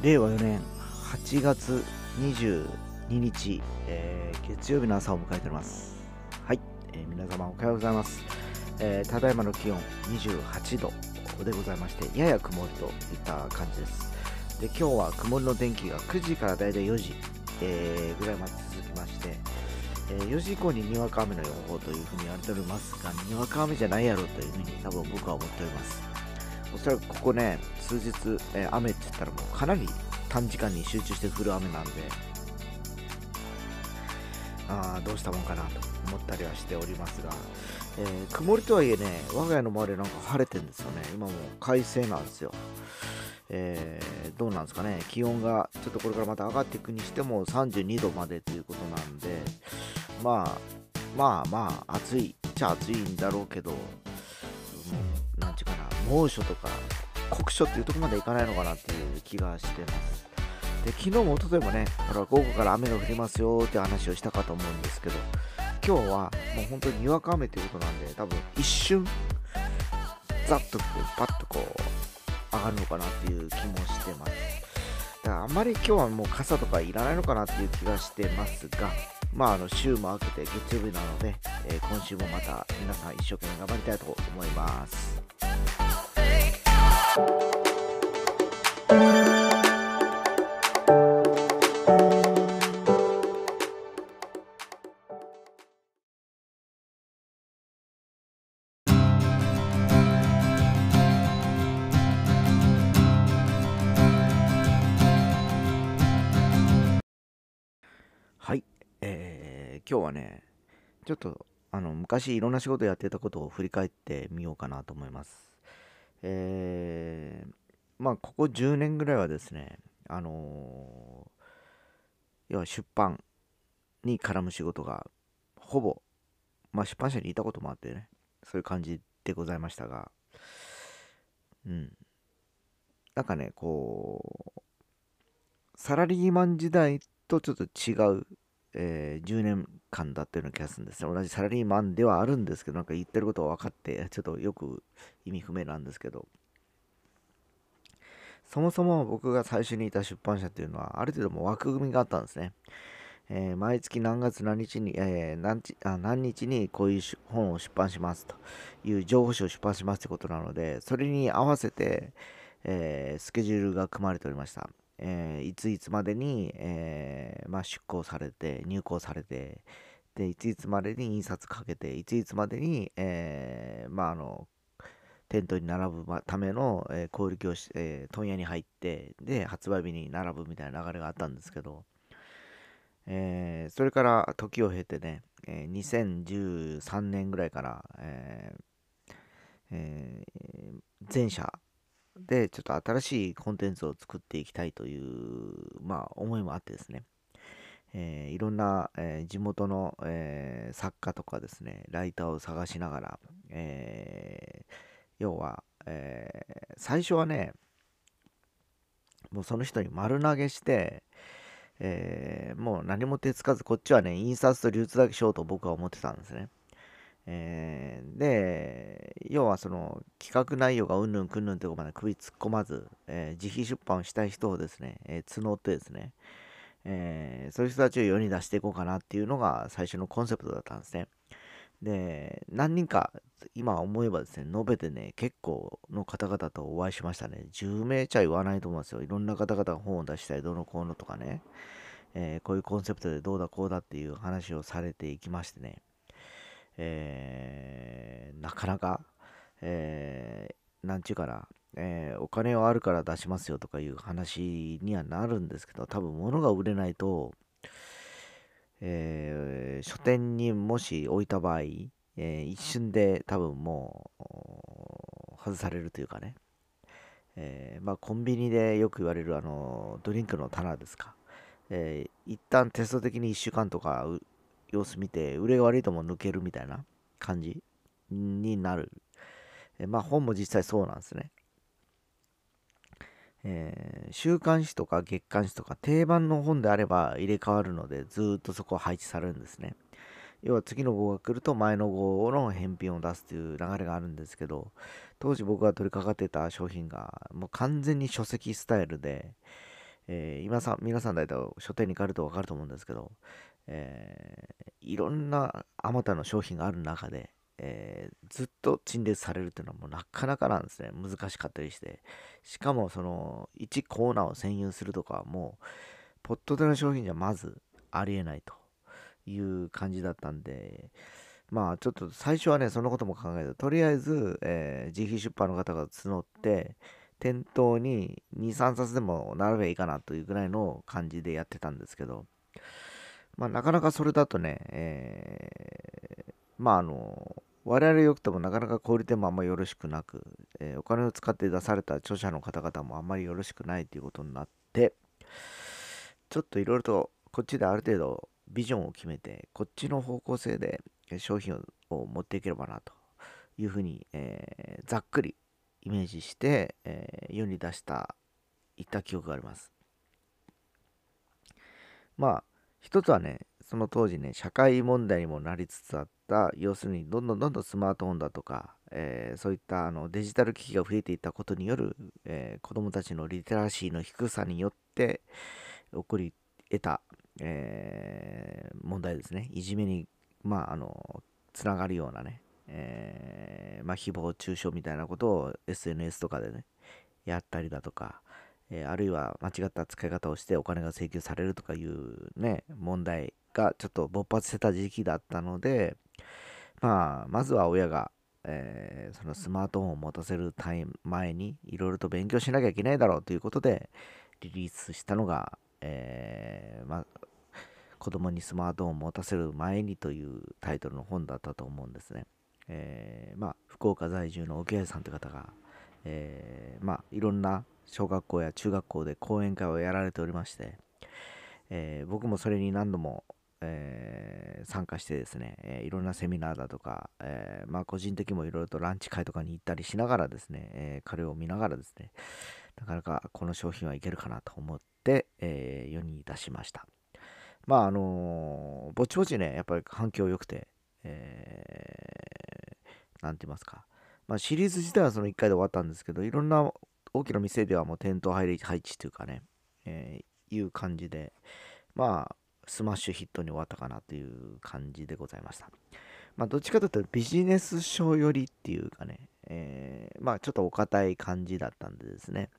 令和4年8月22日、えー月曜日の朝を迎えております。はい、えー皆様おはようございます。えーただいまの気温28度でございまして、やや曇りといった感じです。で、今日は曇りの天気が9時からだいたい4時、えーぐらいまで続きまして、えー4時以降ににわか雨の予報というふうに言われておりますが、にわか雨じゃないやろというふうに多分僕は思っております。おそらくここね、数日、えー雨って言ったらもうかなり短時間に集中して降る雨なんで、あどうしたもんかなと思ったりはしておりますが、えー曇りとはいえね、我が家の周りなんか晴れてるんですよね。今もう快晴なんですよ。えーどうなんですかね、気温がちょっとこれからまた上がっていくにしても32度までということなんで、まあ、まあまあ、暑いっちゃ暑いんだろうけど、猛暑とか酷暑っていうところまでいかないのかなっていう気がしてます。で、昨日も一昨日もね、ほら午後から雨が降りますよって話をしたかと思うんですけど、今日はもう本当ににわか雨ということなんで、多分一瞬、ざっとこう、パッとこう、上がるのかなっていう気もしてます。だからあんまり今日はもう傘とかいらないのかなっていう気がしてますが、まあ、あの週も明けて月曜日なので、えー今週もまた皆さん一生懸命頑張りたいと思います。はい、えー今日はね、ちょっとあの昔いろんな仕事やってたことを振り返ってみようかなと思います。えーまあここ10年ぐらいはですね、あのー要は出版に絡む仕事がほぼ、まあ出版社にいたこともあってね、そういう感じでございましたが、うん。なんかね、こう、サラリーマン時代とちょっと違う、えー10年間だったような気がするんですね。同じサラリーマンではあるんですけど、なんか言ってることは分かって、ちょっとよく意味不明なんですけど、そもそも僕が最初にいた出版社っていうのは、ある程度も枠組みがあったんですね。えー毎月何月何日に、えー何日あ何日にこういう本を出版しますという情報誌を出版しますってことなので、それに合わせて、えースケジュールが組まれておりました。えーいついつまでに、えーまあ、出稿されて、入稿されて、で、いついつまでに印刷かけて、いついつまでに、えーまあ、あの、店頭に並ぶための、えー小売業し、えー問屋に入って、で、発売日に並ぶみたいな流れがあったんですけど、えーそれから時を経てね、えー2013年ぐらいから、えーえー前社でちょっと新しいコンテンツを作っていきたいという、まあ、思いもあってですね、えーいろんな、えー地元の、えー作家とかですね、ライターを探しながら、え要は、え最初はね、もうその人に丸投げして、えもう何も手つかず、こっちはね、印刷と流通だけしようと僕は思ってたんですね。えーで、要はその企画内容がうんぬんくんぬんってとこまで首突っ込まず、えー自費出版をしたい人をですね、えー募ってですね、えーそういう人たちを世に出していこうかなっていうのが最初のコンセプトだったんですね。で、何人か今思えばですね、述べてね、結構の方々とお会いしましたね。10名ちゃ言わないと思うんですよ。いろんな方々が本を出したい、どのこうのとかね、えーこういうコンセプトでどうだこうだっていう話をされていきましてね、えーなかなか、えーなんちゅうかな、えーお金はあるから出しますよとかいう話にはなるんですけど、多分物が売れないと、えー書店にもし置いた場合、えー一瞬で多分もう外されるというかね、えーまあ、コンビニでよく言われるあのドリンクの棚ですか、えー一旦テスト的に1週間とか様子見て売れが悪いとも抜けるみたいな感じになる、えまあ本も実際そうなんですねえー週刊誌とか月刊誌とか定番の本であれば入れ替わるのでずっとそこは配置されるんですね。要は次の号が来ると前の号の返品を出すという流れがあるんですけど当時僕が取り掛かってた商品がもう完全に書籍スタイルで、えー、今さ皆さん大体書店に行かれると分かると思うんですけど、えー、いろんなあまたの商品がある中で、えー、ずっと陳列されるっていうのはもうなかなかなんですね。難しかったりして。しかもその1コーナーを占有するとかはもうポットでの商品じゃまずありえないという感じだったんでまあちょっと最初はねそのことも考えてとりあえず、えー、自費出版の方が募って店頭に23冊でも並べばいいかなというぐらいの感じでやってたんですけどまあなかなかそれだとね、えー、まああの我々よくてもなかなか小売店もあんまりよろしくなく、えー、お金を使って出された著者の方々もあんまりよろしくないということになってちょっといろいろとこっちである程度ビジョンを決めてこっちの方向性で商品を持っていければなというふうに、えー、ざっくりイメージして、え、世に出したいった記憶があります。まあ一つはねその当時ね社会問題にもなりつつあった要するにどんどんどんどんスマートフォンだとか、えー、そういったあのデジタル機器が増えていったことによる、えー、子どもたちのリテラシーの低さによって起こり得た、えー、問題ですね。いじめにまああのつながるようなね、えー、まあ、誹謗中傷みたいなことを SNS とかでねやったりだとか、えー、あるいは間違った使い方をしてお金が請求されるとかいうね問題がちょっと勃発してた時期だったのでまあまずは親がえー、そのスマートフォンを持たせる前にいろいろと勉強しなきゃいけないだろうということでリリースしたのが、えー、ま、子供にスマートフォンを持たせる前にというタイトルの本だったと思うんですね。えー、まあ、福岡在住の沖合さんという方が、えー、まあ、いろんな小学校や中学校で講演会をやられておりまして、えー、僕もそれに何度も、えー、参加してですね、えー、いろんなセミナーだとか、えまあ、個人的にもいろいろとランチ会とかに行ったりしながらですね、え彼を見ながらですね、なかなかこの商品はいけるかなと思って、え世に出しました。まああのぼちぼちね、やっぱり反響良くて、えー、て言いますか、まあ、シリーズ自体はその1回で終わったんですけど、いろんな大きな店ではもう店頭配置というかね、えー、いう感じで、まあ、スマッシュヒットに終わったかなという感じでございました。まあ、どっちかというとビジネス書よりっていうかね、えー、まあ、ちょっとお堅い感じだったんでですね、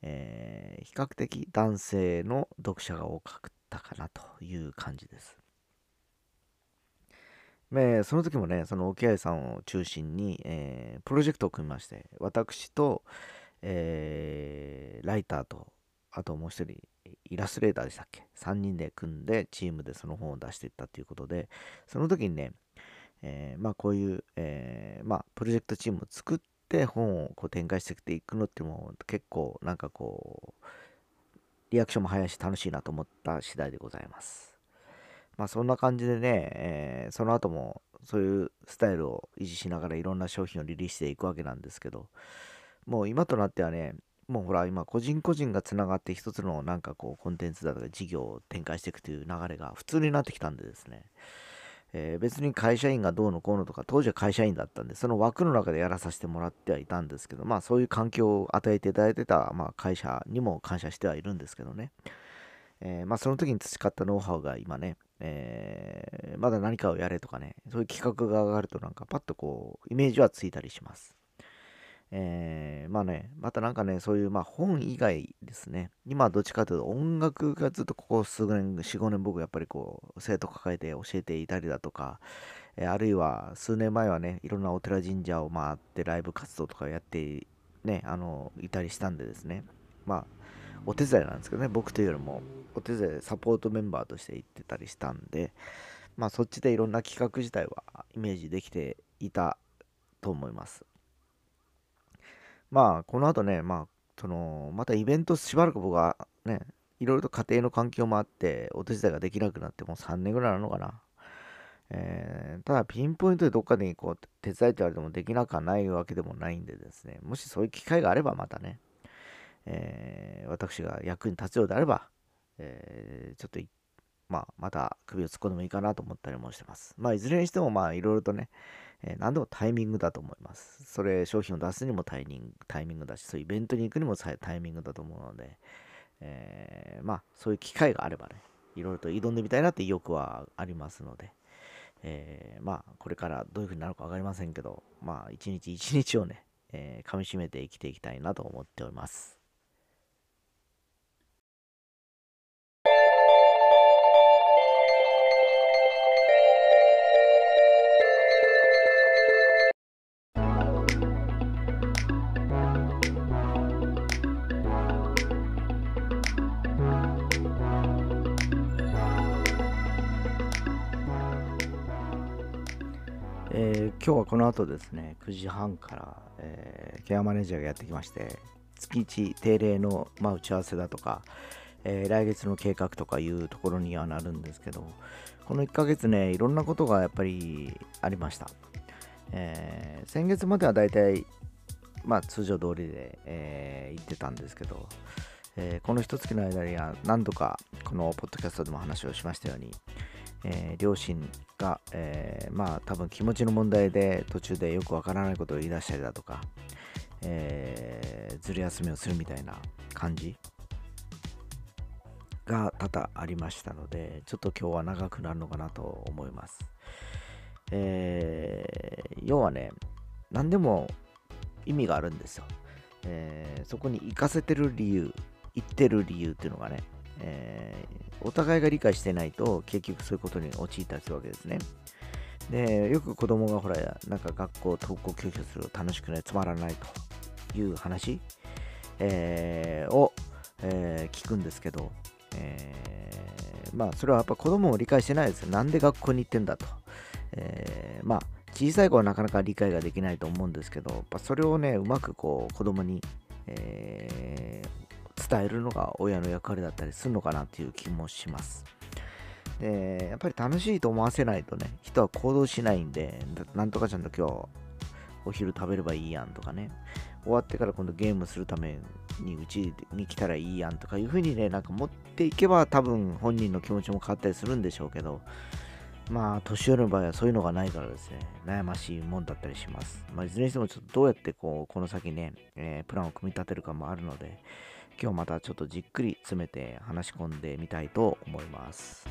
えー、比較的男性の読者が多かったかなという感じです。えその時もね、その沖合さんを中心に、えー、プロジェクトを組みまして、私と、えー、ライターと、あともう一人、イラストレーターでしたっけ ?3 人で組んで、チームでその本を出していったということで、その時にね、えー、まあこういう、えー、まあプロジェクトチームを作って本をこう展開していくのっても結構なんかこう、リアクションも早いし楽しいなと思った次第でございます。まあそんな感じでね、えー、その後もそういうスタイルを維持しながらいろんな商品をリリースしていくわけなんですけど、もう今となってはね、もうほら今個人個人がつながって一つのなんかこうコンテンツだとか事業を展開していくという流れが普通になってきたんでですね、えー、別に会社員がどうのこうのとか、当時は会社員だったんで、その枠の中でやらさせてもらってはいたんですけど、まあそういう環境を与えていただいてた、まあ、会社にも感謝してはいるんですけどね。えー、まあその時に培ったノウハウが今ね、えー、まだ何かをやれとかね、そういう企画が上がるとなんかパッとこう、イメージはついたりします。えー、まあね、またなんかね、そういう、まあ本以外ですね、今どっちかというと音楽がずっとここ数年、4、5年僕やっぱりこう、生徒抱えて教えていたりだとか、えー、あるいは数年前はね、いろんなお寺神社を回ってライブ活動とかやって、ね、あの、いたりしたんでですね、まあ、お手伝いなんですけどね、僕というよりも、お手伝いサポートメンバーとして行ってたりしたんで、まあそっちでいろんな企画自体はイメージできていたと思います。まあ、この後ね、まあ、その、またイベントしばらく僕はね、いろいろと家庭の環境もあって、お手伝いができなくなってもう3年ぐらいなのかな。えー、ただ、ピンポイントでどっかでこう手伝いって言われてもできなくはないわけでもないんでですね、もしそういう機会があればまたね、えー、私が役に立つようであれば、えー、ちょっとまあ、また首を突っ込んでもいいかなと思ったりもしてます。まあ、いずれにしても、まあ、いろいろとね、えー、何でもタイミングだと思います。それ、商品を出すにもタイミングタイミングだし、そういうイベントに行くにもタイミングだと思うので、えー、まあそういう機会があればね、いろいろと挑んでみたいなって意欲はありますので、えー、まあこれからどういう風になるか分かりませんけど、まあ一日一日をね、えー、噛みしめて生きていきたいなと思っております。えー、今日はこの後ですね、9時半から、えー、ケアマネージャーがやってきまして、月1定例の、まあ、打ち合わせだとか、えー、来月の計画とかいうところにはなるんですけど、この1ヶ月ね、いろんなことがやっぱりありました。え、先月まではだいたい、まあ、通常通りで、え、行ってたんですけど、えー、この一月の間には何度かこのポッドキャストでも話をしましたように、えー、両親が、えー、まあ多分気持ちの問題で途中でよくわからないことを言い出したりだとか、えー、ずる休みをするみたいな感じが多々ありましたのでちょっと今日は長くなるのかなと思います、えー、要はね何でも意味があるんですよ、えー、そこに行かせてる理由行ってる理由っていうのがね、えー、お互いが理解してないと結局そういうことに陥ったりするわけですね。で、よく子供がほら、なんか学校、登校休憩すると楽しくない、つまらないという話、えー、を、えー、聞くんですけど、え、まあ、それはやっぱ子供も理解してないですよ。なんで学校に行ってんだと。え、まあ、小さい子はなかなか理解ができないと思うんですけど、やっぱそれをね、うまくこう子供に、え、伝えるのが親の役割だったりするのかなっていう気もします。で、やっぱり楽しいと思わせないとね、人は行動しないんで、なんとかちゃんと今日お昼食べればいいやんとかね、終わってから今度ゲームするためにうちに来たらいいやんとかいう風にね、なんか持っていけば多分本人の気持ちも変わったりするんでしょうけど、まあ、年寄りの場合はそういうのがないからですね、悩ましいもんだったりします。まあ、いずれにしてもちょっとどうやってこう、この先ね、えー、プランを組み立てるかもあるので、今日またちょっとじっくり詰めて話し込んでみたいと思います。